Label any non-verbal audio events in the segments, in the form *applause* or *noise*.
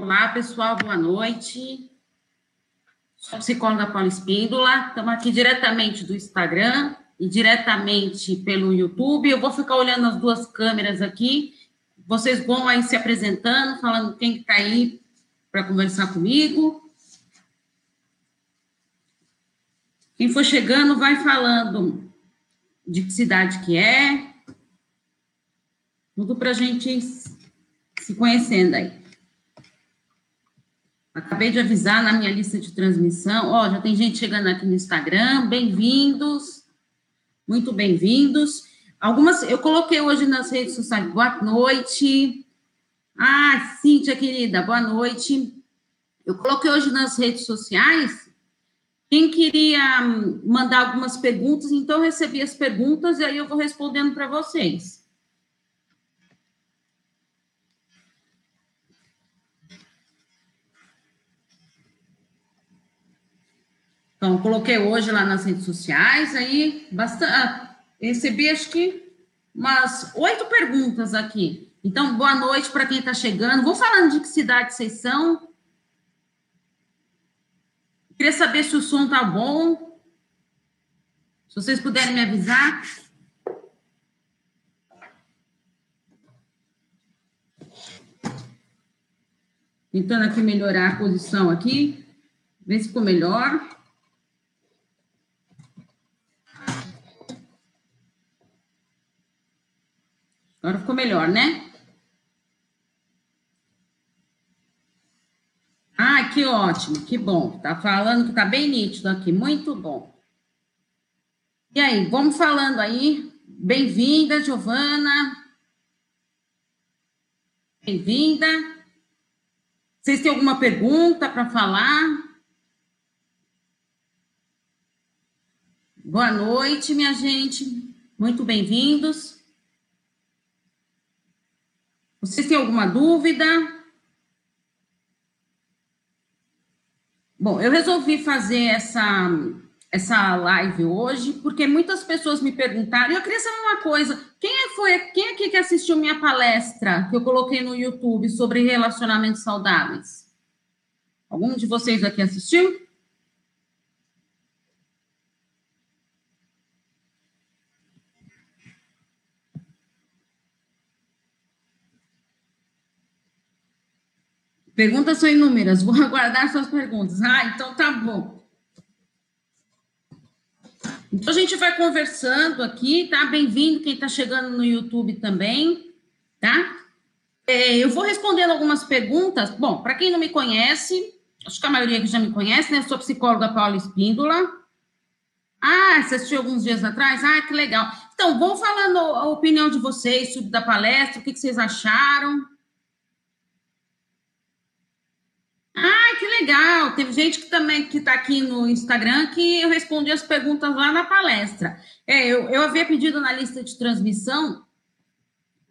Olá, pessoal, boa noite. Sou psicóloga Paula Espíndola, estamos aqui diretamente do Instagram e diretamente pelo YouTube. Eu vou ficar olhando as duas câmeras aqui. Vocês vão aí se apresentando, falando quem está aí para conversar comigo. Quem for chegando, vai falando de que cidade que é. Tudo para a gente se conhecendo aí. Acabei de avisar na minha lista de transmissão. Ó, já tem gente chegando aqui no Instagram. Bem-vindos. Muito bem-vindos. Algumas, eu coloquei hoje nas redes sociais. Boa noite. Ah, Cíntia, querida, boa noite. Eu coloquei hoje nas redes sociais. Quem queria mandar algumas perguntas, então recebi as perguntas e aí eu vou respondendo para vocês. Então, coloquei hoje lá nas redes sociais, aí bastante, ah, recebi acho que umas oito perguntas aqui. Então, boa noite para quem está chegando. Vou falando de que cidade vocês são. Queria saber se o som tá bom. Se vocês puderem me avisar. Tentando aqui melhorar a posição aqui. Ver se ficou melhor. Agora ficou melhor, né? Ah, que ótimo, que bom. Tá falando que tá bem nítido aqui, muito bom. E aí, vamos falando aí. Bem-vinda, Giovana. Bem-vinda. Vocês têm alguma pergunta para falar? Boa noite, minha gente. Muito bem-vindos. Vocês têm alguma dúvida? Bom, eu resolvi fazer essa, essa live hoje porque muitas pessoas me perguntaram. Eu queria saber uma coisa: quem é, foi quem aqui que assistiu minha palestra que eu coloquei no YouTube sobre relacionamentos saudáveis? Algum de vocês aqui assistiu? Perguntas são inúmeras, vou *laughs* aguardar suas perguntas. Ah, então tá bom. Então a gente vai conversando aqui, tá? Bem-vindo quem está chegando no YouTube também, tá? É, eu vou respondendo algumas perguntas. Bom, para quem não me conhece, acho que a maioria que já me conhece, né? Sou psicóloga Paula Espíndola. Ah, você assistiu alguns dias atrás? Ah, que legal. Então, vão falando a opinião de vocês sobre da palestra, o que, que vocês acharam. Ah, que legal! Teve gente que também que está aqui no Instagram que eu respondi as perguntas lá na palestra. É, eu, eu havia pedido na lista de transmissão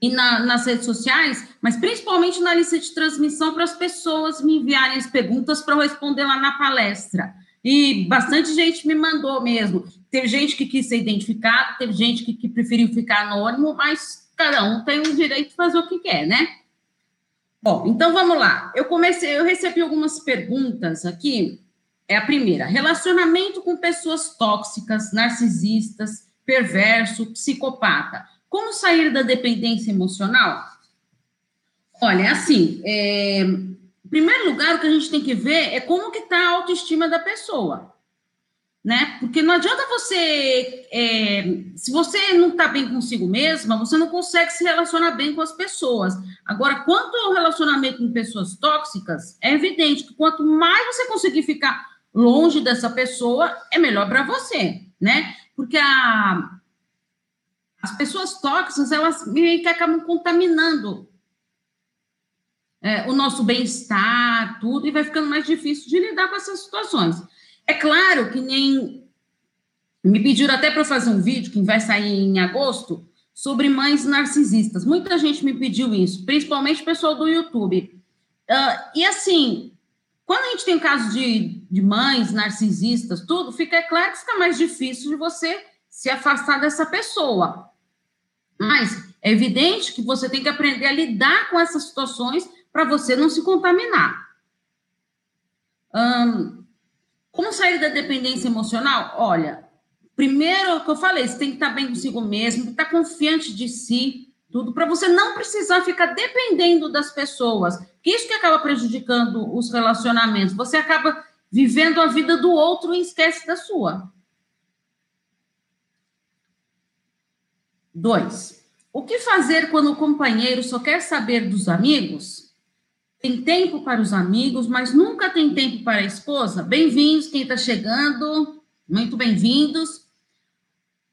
e na, nas redes sociais, mas principalmente na lista de transmissão para as pessoas me enviarem as perguntas para eu responder lá na palestra. E bastante gente me mandou mesmo. Teve gente que quis ser identificado, teve gente que, que preferiu ficar anônimo, mas cada um tem o direito de fazer o que quer, né? Bom, então vamos lá. Eu comecei, eu recebi algumas perguntas aqui. É a primeira: relacionamento com pessoas tóxicas, narcisistas, perverso, psicopata. Como sair da dependência emocional? Olha, é assim, é, em primeiro lugar, o que a gente tem que ver é como que está a autoestima da pessoa né? Porque não adianta você, é, se você não está bem consigo mesma, você não consegue se relacionar bem com as pessoas. Agora, quanto ao relacionamento com pessoas tóxicas, é evidente que quanto mais você conseguir ficar longe dessa pessoa, é melhor para você, né? Porque a, as pessoas tóxicas, elas meio que acabam contaminando é, o nosso bem-estar, tudo, e vai ficando mais difícil de lidar com essas situações. É claro que nem. Me pediram até para fazer um vídeo que vai sair em agosto sobre mães narcisistas. Muita gente me pediu isso, principalmente o pessoal do YouTube. Uh, e assim, quando a gente tem casos de, de mães narcisistas, tudo, fica claro que fica mais difícil de você se afastar dessa pessoa. Mas é evidente que você tem que aprender a lidar com essas situações para você não se contaminar. Hum, como sair da dependência emocional? Olha, primeiro que eu falei, você tem que estar bem consigo mesmo, estar confiante de si, tudo, para você não precisar ficar dependendo das pessoas. Que isso que acaba prejudicando os relacionamentos. Você acaba vivendo a vida do outro e esquece da sua. Dois. O que fazer quando o companheiro só quer saber dos amigos? Tem tempo para os amigos, mas nunca tem tempo para a esposa? Bem-vindos, quem está chegando, muito bem-vindos.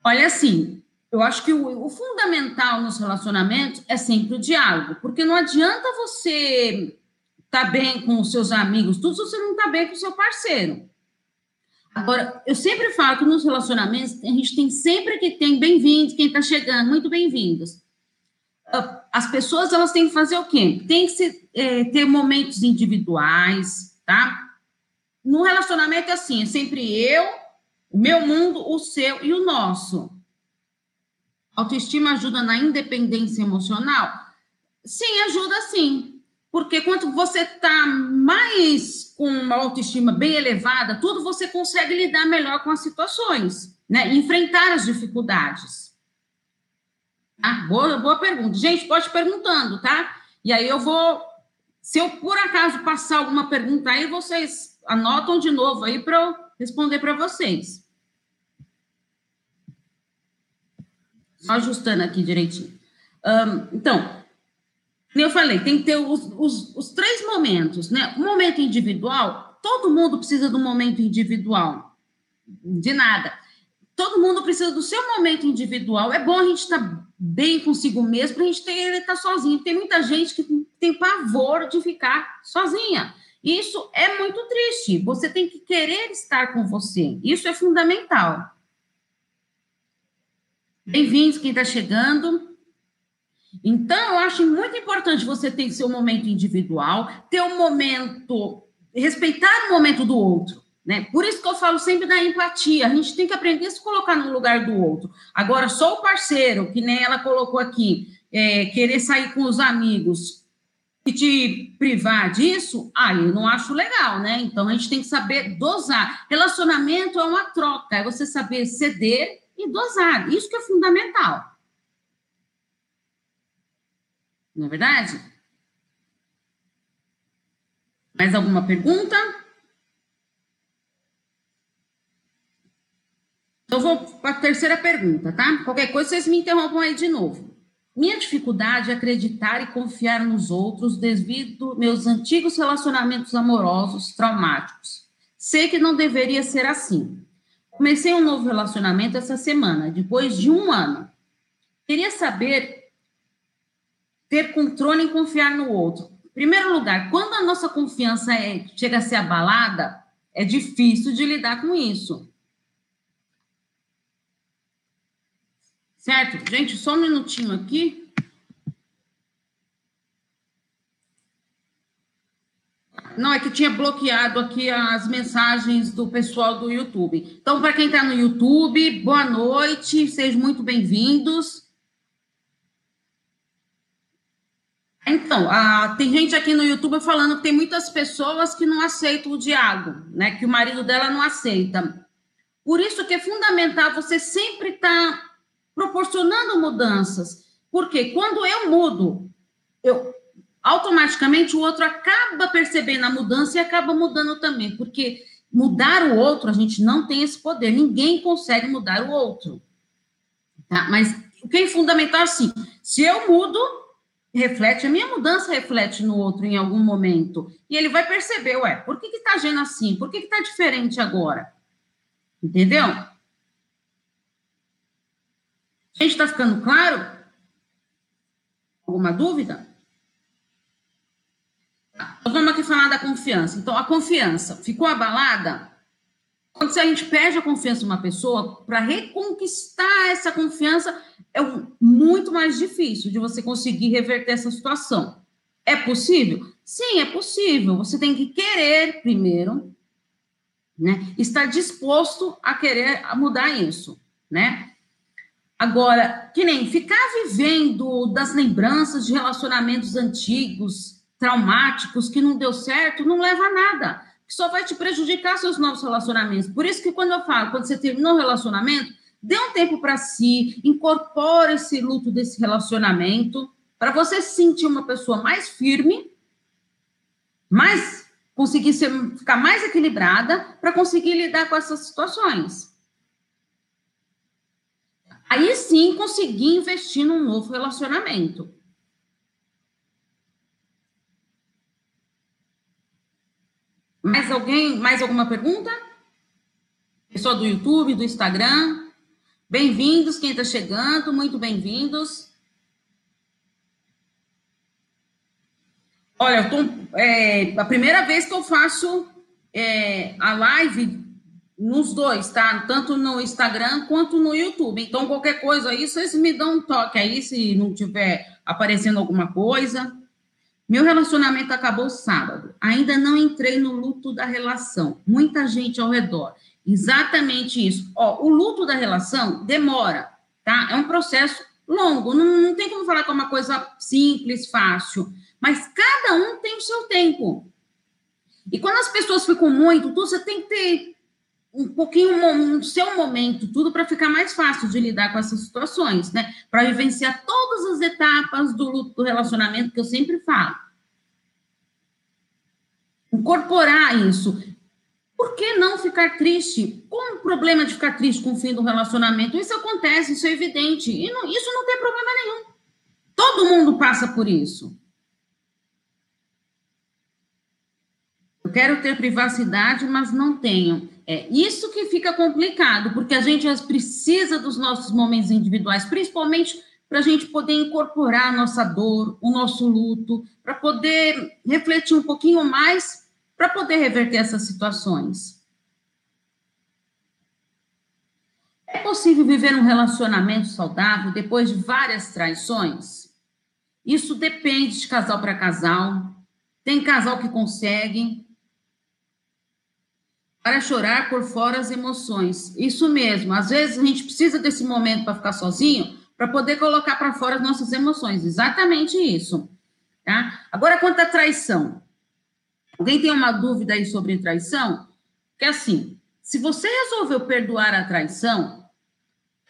Olha, assim, eu acho que o, o, fundamental nos relacionamentos é sempre o diálogo, porque não adianta você estar tá bem com os seus amigos, tudo se você não está bem com o seu parceiro. Agora, eu sempre falo que nos relacionamentos a gente tem sempre que tem bem-vindos, quem está chegando, muito bem-vindos. Ah, as pessoas elas têm que fazer o quê? Tem que se, é, ter momentos individuais, tá? No relacionamento é assim, é sempre eu, o meu mundo, o seu e o nosso. Autoestima ajuda na independência emocional? Sim, ajuda sim. Porque quando você está mais com uma autoestima bem elevada, tudo você consegue lidar melhor com as situações, né? Enfrentar as dificuldades. Ah, boa, boa pergunta. Gente, pode perguntando, tá? E aí eu vou. Se eu por acaso passar alguma pergunta aí, vocês anotam de novo aí para eu responder para vocês. Só ajustando aqui direitinho. Um, então, eu falei, tem que ter os, os, os três momentos, né? O momento individual, todo mundo precisa do momento individual. De nada. Todo mundo precisa do seu momento individual. É bom a gente estar tá bem consigo mesmo, para a gente ter estar tá sozinho. Tem muita gente que tem pavor de ficar sozinha. Isso é muito triste. Você tem que querer estar com você. Isso é fundamental. Bem-vindos, quem está chegando. Então, eu acho muito importante você ter seu momento individual, ter um momento, respeitar o momento do outro. Né? Por isso que eu falo sempre da empatia. A gente tem que aprender a se colocar no lugar do outro. Agora, só o parceiro, que nem ela colocou aqui, é, querer sair com os amigos e te privar disso, aí eu não acho legal, né? Então a gente tem que saber dosar. Relacionamento é uma troca, é você saber ceder e dosar. Isso que é fundamental. Não é verdade? Mais alguma pergunta? Eu vou para a terceira pergunta, tá? Qualquer coisa, vocês me interrompam aí de novo. Minha dificuldade é acreditar e confiar nos outros devido meus antigos relacionamentos amorosos traumáticos. Sei que não deveria ser assim. Comecei um novo relacionamento essa semana, depois de um ano. Queria saber ter controle e confiar no outro. Em primeiro lugar, quando a nossa confiança é, chega a ser abalada, é difícil de lidar com isso. Certo? Gente, só um minutinho aqui. Não, é que tinha bloqueado aqui as mensagens do pessoal do YouTube. Então, para quem está no YouTube, boa noite, sejam muito bem-vindos. Então, tem gente aqui no YouTube falando que tem muitas pessoas que não aceitam o diálogo, né? Que o marido dela não aceita. Por isso que é fundamental você sempre estar tá proporcionando mudanças. Porque quando eu mudo, eu automaticamente o outro acaba percebendo a mudança e acaba mudando também. Porque mudar o outro, a gente não tem esse poder. Ninguém consegue mudar o outro. Tá? Mas o que é fundamental é assim: se eu mudo, reflete, a minha mudança reflete no outro em algum momento. E ele vai perceber, ué, por que está agindo assim? Por que está diferente agora? Entendeu? Gente, está ficando claro? Alguma dúvida? Então, vamos aqui falar da confiança. Então, a confiança ficou abalada? Quando a gente perde a confiança em uma pessoa, para reconquistar essa confiança é muito mais difícil de você conseguir reverter essa situação. É possível? Sim, é possível. Você tem que querer primeiro, né? Estar disposto a querer mudar isso, né? Agora, que nem ficar vivendo das lembranças de relacionamentos antigos, traumáticos, que não deu certo, não leva a nada. Que só vai te prejudicar seus novos relacionamentos. Por isso que quando eu falo, quando você terminou o relacionamento, dê um tempo para si, incorpore esse luto desse relacionamento, para você se sentir uma pessoa mais firme, mais conseguir ser, ficar mais equilibrada para conseguir lidar com essas situações. Aí sim conseguir investir num novo relacionamento. Mais alguém? Mais alguma pergunta? Pessoal do YouTube, do Instagram? Bem-vindos, quem está chegando, muito bem-vindos. Olha, tô, é, a primeira vez que eu faço é, a live nos dois, tá? Tanto no Instagram quanto no YouTube. Então, qualquer coisa aí, vocês me dão um toque aí, se não tiver aparecendo alguma coisa. Meu relacionamento acabou sábado. Ainda não entrei no luto da relação. Muita gente ao redor. Exatamente isso. Ó, o luto da relação demora, tá? É um processo longo. Não, não tem como falar que é uma coisa simples, fácil. Mas cada um tem o seu tempo. E quando as pessoas ficam muito, você tem que ter um pouquinho no seu momento, tudo para ficar mais fácil de lidar com essas situações, né? Para vivenciar todas as etapas do luto do relacionamento que eu sempre falo. Incorporar isso. Por que não ficar triste? Qual o problema de ficar triste com o fim do relacionamento? Isso acontece, isso é evidente. E não, isso não tem problema nenhum. Todo mundo passa por isso. Eu quero ter privacidade, mas não tenho. É isso que fica complicado, porque a gente precisa dos nossos momentos individuais, principalmente para a gente poder incorporar a nossa dor, o nosso luto, para poder refletir um pouquinho mais, para poder reverter essas situações. É possível viver um relacionamento saudável depois de várias traições? Isso depende de casal para casal. Tem casal que consegue, para chorar por fora as emoções. Isso mesmo. Às vezes a gente precisa desse momento para ficar sozinho, para poder colocar para fora as nossas emoções. Exatamente isso. Tá? Agora, quanto à traição. Alguém tem uma dúvida aí sobre traição? Que assim, se você resolveu perdoar a traição,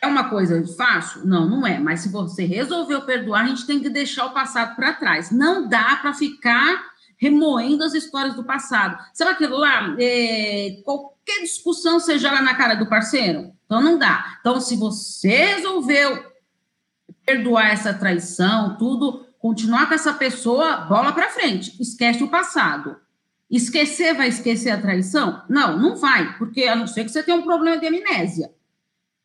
é uma coisa fácil? Não, não é. Mas se você resolveu perdoar, a gente tem que deixar o passado para trás. Não dá para ficar remoendo as histórias do passado. Sabe aquilo lá? É, qualquer discussão você joga na cara do parceiro? Então não dá. Então, se você resolveu perdoar essa traição, tudo, continuar com essa pessoa, bola para frente. Esquece o passado. Esquecer vai esquecer a traição? Não, não vai, porque a não ser que você tenha um problema de amnésia,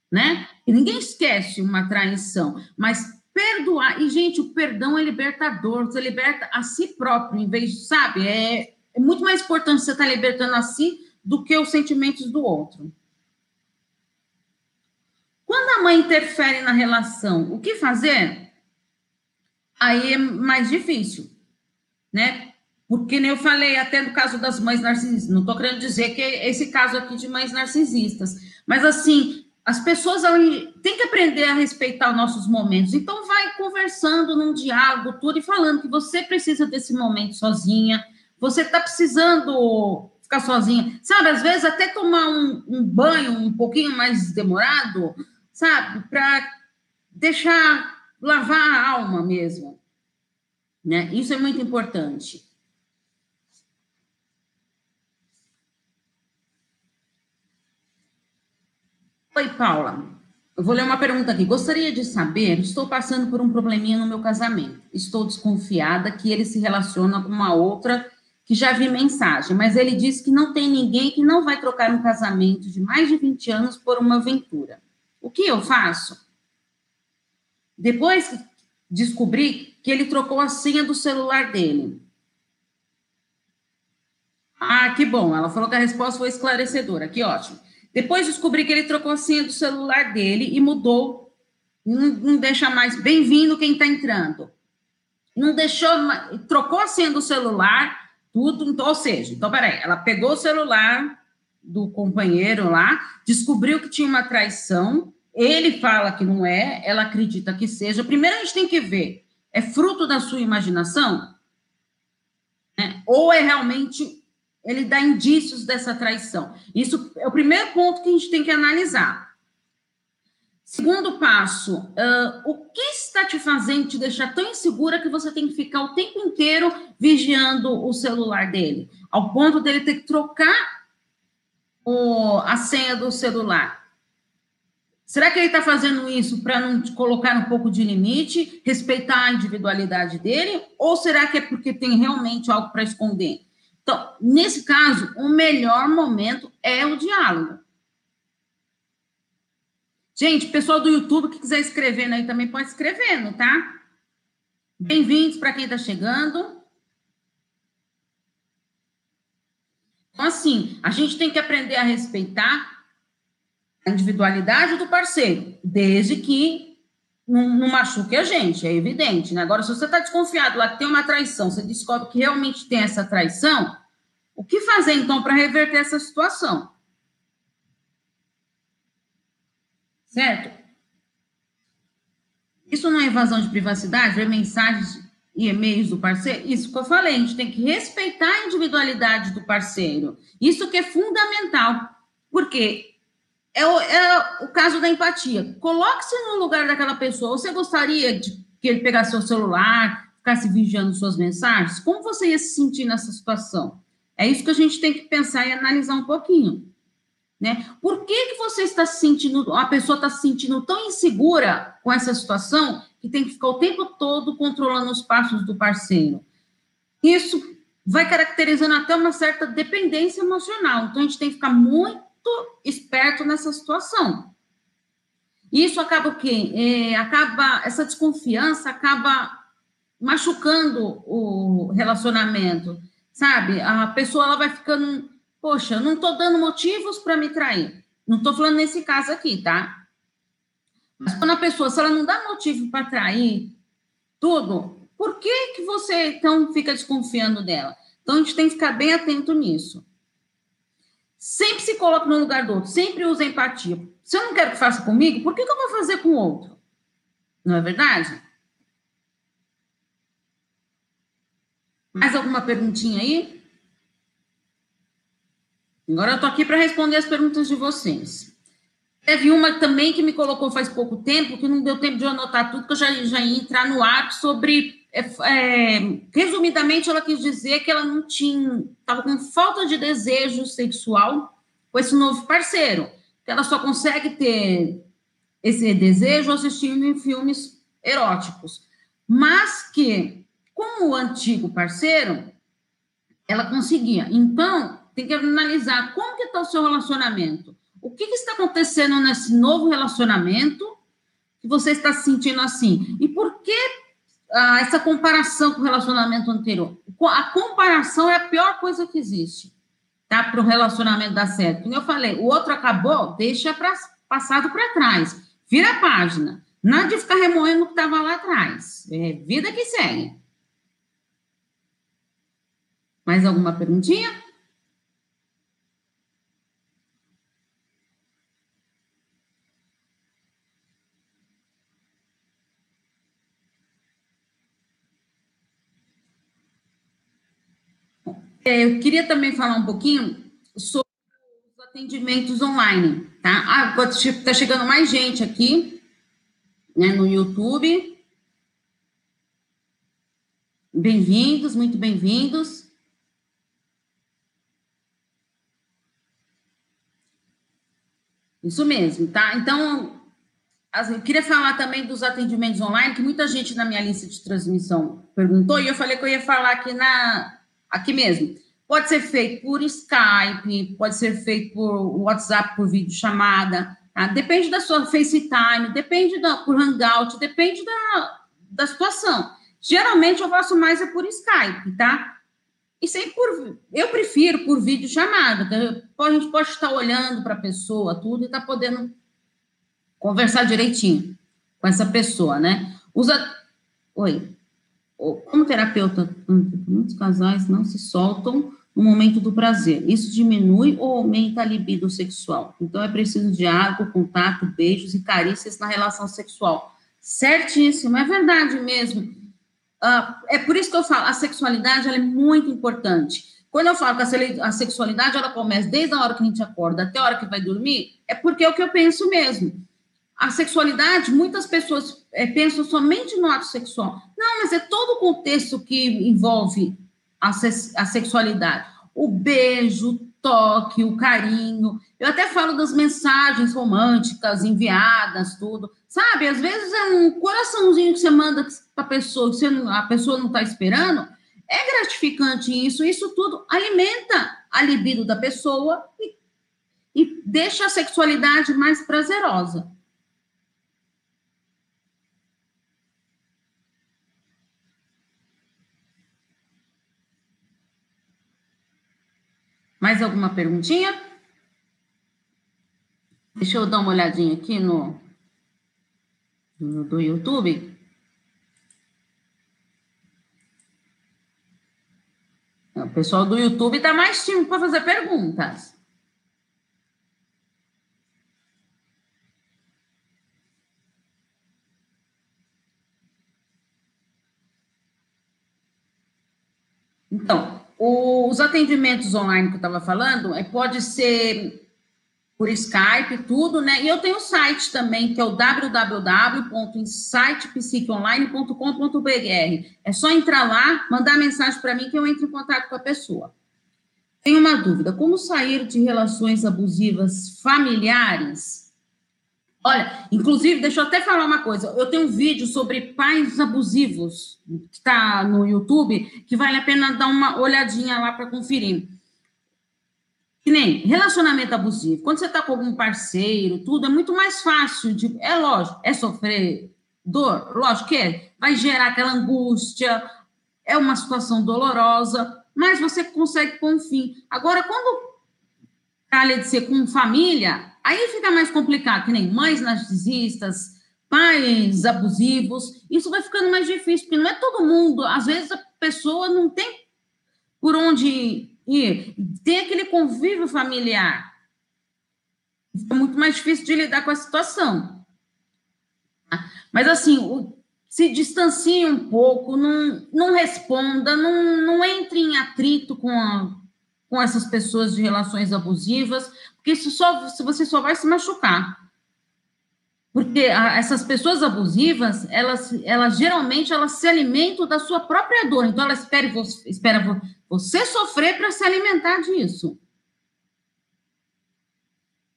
né? E ninguém esquece uma traição, mas perdoar. E, gente, o perdão é libertador, você liberta a si próprio, em vez de, sabe, é, é muito mais importante você estar tá libertando a si do que os sentimentos do outro. Quando a mãe interfere na relação, o que fazer? Aí é mais difícil, né? Porque nem eu falei até no caso das mães narcisistas, não estou querendo dizer que é esse caso aqui de mães narcisistas, mas assim, as pessoas têm que aprender a respeitar os nossos momentos. Então, vai conversando num diálogo, tudo, e falando que você precisa desse momento sozinha, você está precisando ficar sozinha. Sabe, às vezes até tomar um, um banho um pouquinho mais demorado, sabe, para deixar lavar a alma mesmo. Né? Isso é muito importante. Oi, Paula. Eu vou ler uma pergunta aqui. Gostaria de saber, estou passando por um probleminha no meu casamento. Estou desconfiada que ele se relaciona com uma outra que já vi mensagem, mas ele disse que não tem ninguém que não vai trocar um casamento de mais de 20 anos por uma aventura. O que eu faço? Depois descobri que ele trocou a senha do celular dele. Ah, que bom. Ela falou que a resposta foi esclarecedora. Que ótimo. Depois descobri que ele trocou a senha do celular dele e mudou. Não, não deixa mais. Bem-vindo quem está entrando. Não deixou. Trocou a senha do celular, tudo. Então, ou seja, então, peraí, ela pegou o celular do companheiro lá, descobriu que tinha uma traição. Ele fala que não é, ela acredita que seja. Primeiro a gente tem que ver: é fruto da sua imaginação? Né? Ou é realmente ele dá indícios dessa traição. Isso é o primeiro ponto que a gente tem que analisar. Segundo passo, uh, o que está te fazendo te deixar tão insegura que você tem que ficar o tempo inteiro vigiando o celular dele, ao ponto dele ter que trocar o, a senha do celular? Será que ele está fazendo isso para não colocar um pouco de limite, respeitar a individualidade dele? Ou será que é porque tem realmente algo para esconder? Então, nesse caso, o melhor momento é o diálogo. Gente, pessoal do YouTube que quiser escrevendo aí também pode escrevendo, tá? Bem-vindos para quem está chegando. Então, assim, a gente tem que aprender a respeitar a individualidade do parceiro, desde que não, não machuque a gente, é evidente. Né? Agora, se você está desconfiado lá que tem uma traição, você descobre que realmente tem essa traição, o que fazer então para reverter essa situação? Certo? Isso não é invasão de privacidade, ver mensagens e e-mails do parceiro? Isso que eu falei, a gente tem que respeitar a individualidade do parceiro. Isso que é fundamental, porque é o, é o caso da empatia. Coloque-se no lugar daquela pessoa. Você gostaria de que ele pegasse seu celular, ficasse vigiando suas mensagens? Como você ia se sentir nessa situação? É isso que a gente tem que pensar e analisar um pouquinho. Né? Por que, que você está se sentindo, a pessoa está se sentindo tão insegura com essa situação que tem que ficar o tempo todo controlando os passos do parceiro? Isso vai caracterizando até uma certa dependência emocional. Então, a gente tem que ficar muito esperto nessa situação. Isso acaba o quê? É, acaba, essa desconfiança acaba machucando o relacionamento, sabe? A pessoa ela vai ficando Poxa, não estou dando motivos para me trair. Não estou falando nesse caso aqui, tá? Mas quando a pessoa, se ela não dá motivo para trair tudo, por que, que você então fica desconfiando dela? Então a gente tem que ficar bem atento nisso. Sempre se coloca no lugar do outro, sempre usa empatia. Se eu não quero que faça comigo, por que, que eu vou fazer com o outro? Não é verdade? Mais alguma perguntinha aí? Agora eu estou aqui para responder as perguntas de vocês. Teve uma também que me colocou faz pouco tempo, que não deu tempo de eu anotar tudo, que eu já, já ia entrar no ar sobre. É, é, resumidamente, ela quis dizer que ela não tinha. estava com falta de desejo sexual com esse novo parceiro. Que ela só consegue ter esse desejo assistindo em filmes eróticos. Mas que, com o antigo parceiro, ela conseguia. Então, tem que analisar como que está o seu relacionamento. O que, que, está acontecendo nesse novo relacionamento que você está se sentindo assim? E por que ah, essa comparação com o relacionamento anterior? A comparação é a pior coisa que existe, tá? Para o relacionamento dar certo. Como eu falei, o outro acabou, deixa pra, passado para trás. Vira a página. Nada de ficar remoendo o que estava lá atrás. É vida que segue. Mais alguma perguntinha? É, eu queria também falar um pouquinho sobre os atendimentos online, tá? Ah, tá chegando mais gente aqui, né, no YouTube. Bem-vindos, muito bem-vindos. Isso mesmo, tá? Então, eu queria falar também dos atendimentos online, que muita gente na minha lista de transmissão perguntou, e eu falei que eu ia falar aqui na, aqui mesmo. Pode ser feito por Skype, pode ser feito por WhatsApp, por videochamada, tá? Depende da sua FaceTime, depende da, por Hangout, depende da, da situação. Geralmente eu faço mais é por Skype, tá? E sem por. Eu prefiro por videochamada. Tá? A gente pode estar olhando para a pessoa, tudo, e tá podendo conversar direitinho com essa pessoa, né? Usa. Oi como terapeuta, muitos casais não se soltam no momento do prazer. Isso diminui ou aumenta a libido sexual. Então, é preciso diálogo, contato, beijos e carícias na relação sexual. Certíssimo, é verdade mesmo. Uh, é por isso que eu falo, a sexualidade é muito importante. Quando eu falo que a sexualidade ela começa desde a hora que a gente acorda até a hora que vai dormir, é porque é o que eu penso mesmo. A sexualidade, muitas pessoas é, pensam somente no ato sexual. Não, mas é todo o contexto que envolve a, a sexualidade. O beijo, o toque, o carinho. Eu até falo das mensagens românticas enviadas, tudo. Sabe, às vezes é um coraçãozinho que você manda para a pessoa, que não, a pessoa não está esperando. É gratificante isso. Isso tudo alimenta a libido da pessoa e, e deixa a sexualidade mais prazerosa. Mais alguma perguntinha? Deixa eu dar uma olhadinha aqui no, no do YouTube. O pessoal do YouTube está mais tímido para fazer perguntas. Então, os atendimentos online que eu estava falando, é, pode ser por Skype, tudo, né? E eu tenho o site também, que é o www.insightpsiqueonline.com.br. É só entrar lá, mandar mensagem para mim que eu entro em contato com a pessoa. Tenho uma dúvida: como sair de relações abusivas familiares? Olha, inclusive, deixa eu até falar uma coisa. Eu tenho um vídeo sobre pais abusivos que está no YouTube, que vale a pena dar uma olhadinha lá para conferir. Que nem relacionamento abusivo. Quando você está com algum parceiro, tudo é muito mais fácil. De, é lógico, é sofrer dor, lógico que é. Vai gerar aquela angústia, é uma situação dolorosa, mas você consegue com fim. Agora, quando calha de ser com família, aí fica mais complicado, que nem mães narcisistas, pais abusivos, isso vai ficando mais difícil, porque não é todo mundo, às vezes a pessoa não tem por onde e tem aquele convívio familiar. É muito mais difícil de lidar com a situação. Mas, assim, se distancie um pouco, não, não responda, não, não entre em atrito com, a, com essas pessoas de relações abusivas, porque isso só, você só vai se machucar. Porque a, essas pessoas abusivas, elas, elas geralmente elas se alimentam da sua própria dor. Então, ela espera, espera você sofrer para se alimentar disso.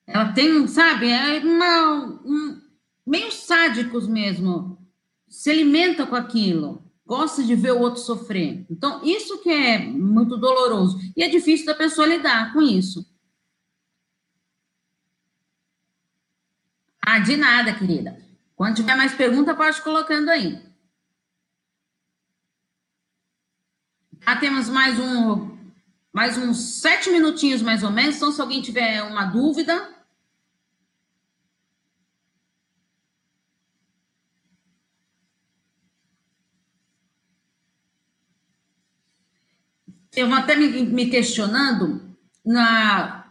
Ela tem, sabe, é uma, um, meio sádicos mesmo. Se alimenta com aquilo. Gosta de ver o outro sofrer. Então, isso que é muito doloroso. E é difícil da pessoa lidar com isso. Ah, de nada, querida. Quando tiver mais pergunta, pode colocando aí. Já temos mais um, mais uns sete minutinhos mais ou menos. Então, se alguém tiver uma dúvida, eu até me, me questionando na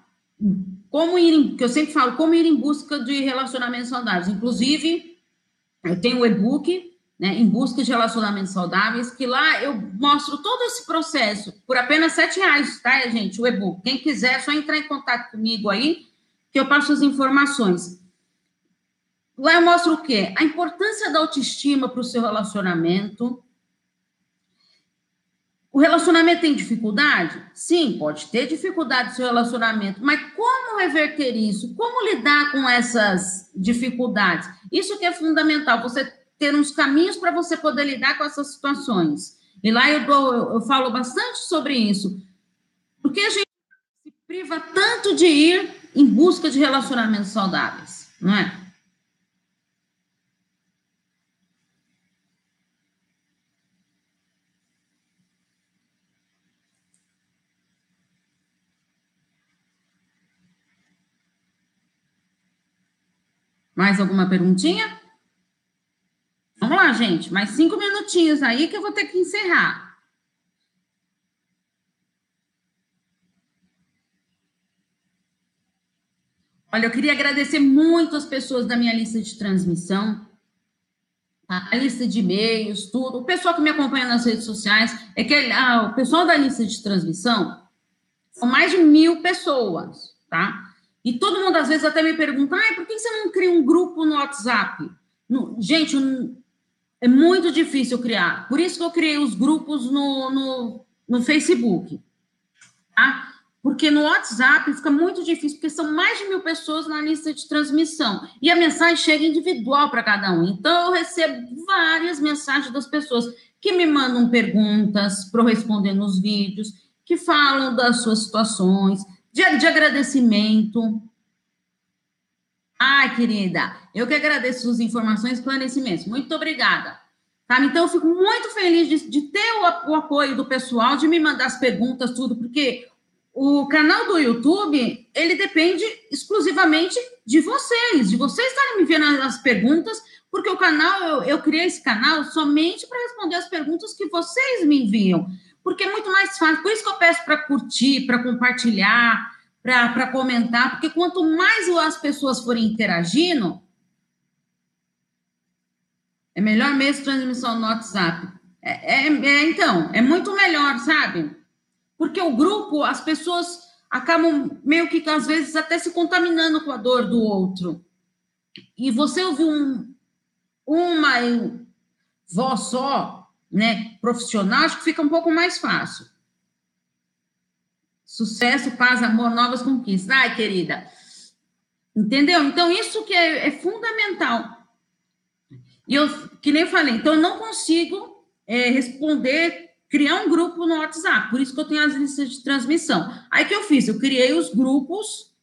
como ir, que eu sempre falo, como ir em busca de relacionamentos saudáveis. Inclusive, eu tenho um e-book, né, em busca de relacionamentos saudáveis, que lá eu mostro todo esse processo por apenas sete reais, tá, gente? O e-book. Quem quiser, é só entrar em contato comigo aí, que eu passo as informações. Lá eu mostro o quê? A importância da autoestima para o seu relacionamento, o relacionamento tem dificuldade? Sim, pode ter dificuldade no seu relacionamento, mas como reverter isso? Como lidar com essas dificuldades? Isso que é fundamental, você ter uns caminhos para você poder lidar com essas situações. E lá eu, dou, eu, eu falo bastante sobre isso. Porque a gente se priva tanto de ir em busca de relacionamentos saudáveis, não é? Mais alguma perguntinha? Vamos lá, gente. Mais cinco minutinhos aí que eu vou ter que encerrar. Olha, eu queria agradecer muito as pessoas da minha lista de transmissão. a lista de e-mails, tudo. O pessoal que me acompanha nas redes sociais, é que ah, o pessoal da lista de transmissão são mais de mil pessoas, tá? E todo mundo às vezes até me pergunta, ah, por que você não cria um grupo no WhatsApp? No, gente, é muito difícil criar. Por isso que eu criei os grupos no, no, no Facebook. Tá? Porque no WhatsApp fica muito difícil, porque são mais de mil pessoas na lista de transmissão. E a mensagem chega individual para cada um. Então, eu recebo várias mensagens das pessoas que me mandam perguntas para eu responder nos vídeos, que falam das suas situações, de, de agradecimento. Ai, querida, eu que agradeço suas informações e esclarecimentos. Muito obrigada. Tá? Então, eu fico muito feliz de, de ter o, o apoio do pessoal, de me mandar as perguntas, tudo, porque o canal do YouTube, ele depende exclusivamente de vocês, de vocês estarem me vendo as perguntas, porque o canal, eu, eu criei esse canal somente para responder as perguntas que vocês me enviam, porque é muito mais fácil. Por isso que eu peço para curtir, para compartilhar, para comentar, porque quanto mais as pessoas forem interagindo, é melhor mesmo transmissão no WhatsApp. É, é, é então, é muito melhor, sabe? Porque o grupo, as pessoas acabam meio que às vezes até se contaminando com a dor do outro. E você ouvir um, uma voz só, né, profissional, acho que fica um pouco mais fácil. Sucesso, paz, amor, novas conquistas. Ai, querida. Entendeu? Então, isso que é, é fundamental. E eu, que nem falei, então eu não consigo é, responder criar um grupo no WhatsApp, por isso que eu tenho as listas de transmissão. Aí que eu fiz? Eu criei os grupos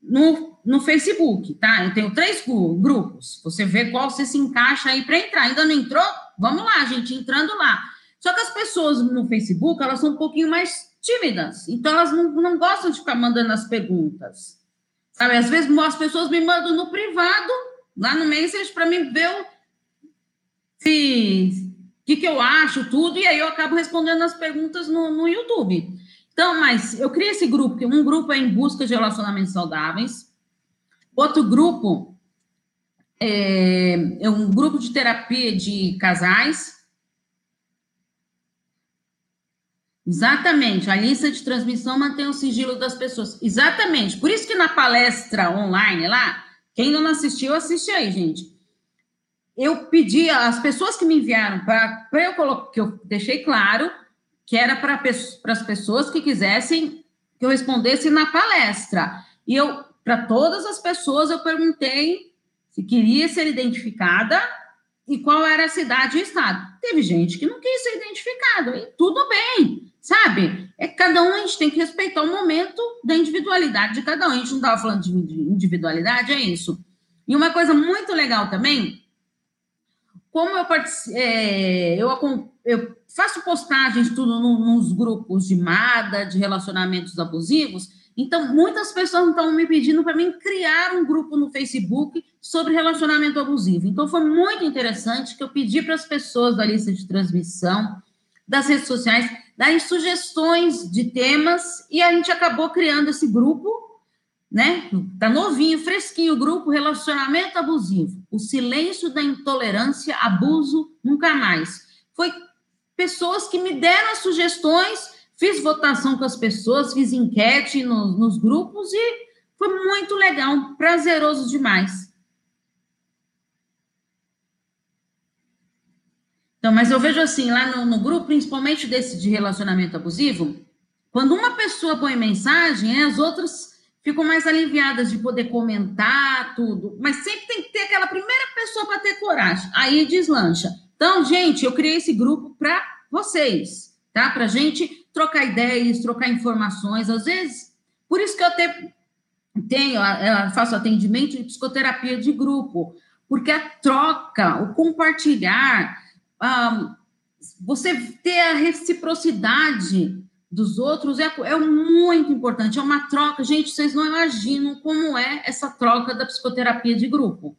no, no Facebook, tá? Eu tenho três grupos. Você vê qual você se encaixa aí para entrar. Ainda não entrou? Vamos lá, gente, entrando lá. Só que as pessoas no Facebook, elas são um pouquinho mais tímidas. Então, elas não, não gostam de ficar mandando as perguntas. Sabe? Às vezes as pessoas me mandam no privado, lá no Message, para mim ver se que, que eu acho, tudo, e aí eu acabo respondendo as perguntas no, no YouTube. Então, mas eu criei esse grupo, que um grupo é em busca de relacionamentos saudáveis, outro grupo é, é um grupo de terapia de casais. Exatamente, a lista de transmissão mantém o sigilo das pessoas. Exatamente, por isso que na palestra online lá, quem não assistiu, assiste aí, gente eu pedi às pessoas que me enviaram para eu colocar, que eu deixei claro que era para as pessoas que quisessem que eu respondesse na palestra. E eu, para todas as pessoas, eu perguntei se queria ser identificada e qual era a cidade e estado. Teve gente que não quis ser identificado, e tudo bem, sabe? É cada um a gente tem que respeitar o momento da individualidade de cada um. A gente não estava falando de individualidade, é isso. E uma coisa muito legal também como eu, é, eu, eu, faço postagens tudo nos grupos de MADA, de relacionamentos abusivos, então muitas pessoas estão me pedindo para mim criar um grupo no Facebook sobre relacionamento abusivo. Então foi muito interessante que eu pedi para as pessoas da lista de transmissão, das redes sociais, darem sugestões de temas e a gente acabou criando esse grupo né? Tá novinho, fresquinho o grupo Relacionamento Abusivo. O silêncio da intolerância, abuso, nunca mais. Foi pessoas que me deram as sugestões, fiz votação com as pessoas, fiz enquete no, nos grupos e foi muito legal, prazeroso demais. Então, mas eu vejo assim, lá no, no grupo, principalmente desse de relacionamento abusivo, quando uma pessoa põe mensagem, as outras ficam mais aliviadas de poder comentar tudo, mas sempre tem que ter aquela primeira pessoa para ter coragem. Aí deslancha. Então, gente, eu criei esse grupo para vocês, tá? Para gente trocar ideias, trocar informações. Às vezes, por isso que eu até tenho, eu faço atendimento de psicoterapia de grupo, porque a troca, o compartilhar, um, você ter a reciprocidade dos outros é, é muito importante, é uma troca. Gente, vocês não imaginam como é essa troca da psicoterapia de grupo.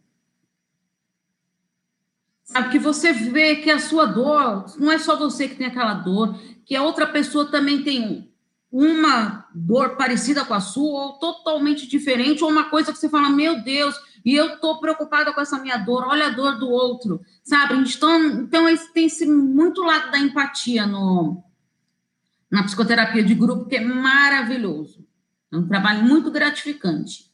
Sabe, que você vê que a sua dor, não é só você que tem aquela dor, que a outra pessoa também tem uma dor parecida com a sua, ou totalmente diferente, ou uma coisa que você fala, meu Deus, e eu estou preocupada com essa minha dor, olha a dor do outro, sabe? Então, então tem esse muito lado da empatia no, na psicoterapia de grupo, que é maravilhoso. É um trabalho muito gratificante.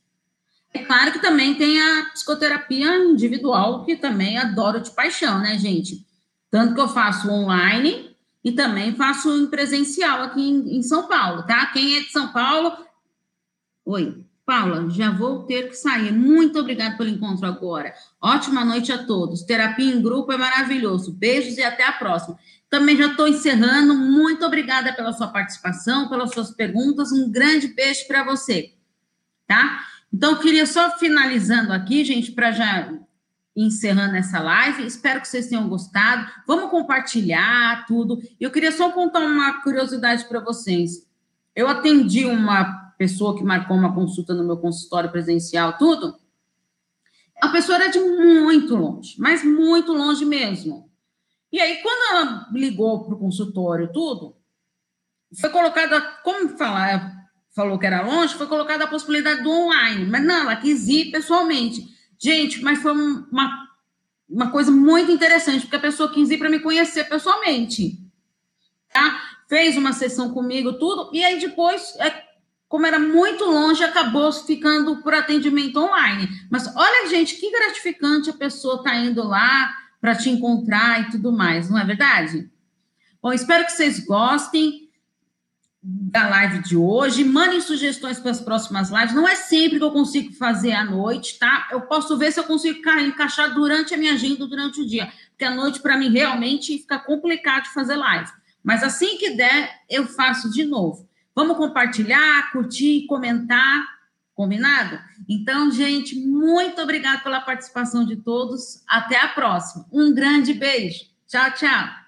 É claro que também tem a psicoterapia individual, que também adoro de paixão, né, gente? Tanto que eu faço online e também faço em presencial aqui em, em São Paulo, tá? Quem é de São Paulo. Oi, Paula, já vou ter que sair. Muito obrigada pelo encontro agora. Ótima noite a todos. Terapia em grupo é maravilhoso. Beijos e até a próxima. Também já estou encerrando. Muito obrigada pela sua participação, pelas suas perguntas. Um grande beijo para você, tá? Então, queria só finalizando aqui, gente, para já encerrando essa live. Espero que vocês tenham gostado. Vamos compartilhar tudo. Eu queria só contar uma curiosidade para vocês. Eu atendi uma pessoa que marcou uma consulta no meu consultório presencial, tudo. A pessoa era de muito longe, mas muito longe mesmo. E aí, quando ela ligou para o consultório, tudo, foi colocada, como falar, falou que era longe, foi colocada a possibilidade do online, mas não, ela quis ir pessoalmente. Gente, mas foi uma, uma coisa muito interessante, porque a pessoa quis ir para me conhecer pessoalmente. Tá? Fez uma sessão comigo, tudo, e aí depois, é, como era muito longe, acabou ficando por atendimento online. Mas olha, gente, que gratificante a pessoa tá indo lá para te encontrar e tudo mais, não é verdade? Bom, espero que vocês gostem da live de hoje. Mandem sugestões para as próximas lives. Não é sempre que eu consigo fazer à noite, tá? Eu posso ver se eu consigo encaixar durante a minha agenda, durante o dia. Porque à noite, para mim, realmente fica complicado de fazer live. Mas assim que der, eu faço de novo. Vamos compartilhar, curtir, comentar. Combinado? Então, gente, muito obrigada pela participação de todos. Até a próxima. Um grande beijo. Tchau, tchau.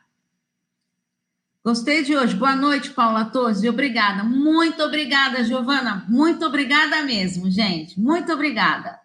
Gostei de hoje. Boa noite, Paula Torres. Obrigada. Muito obrigada, Giovana. Muito obrigada mesmo, gente. Muito obrigada.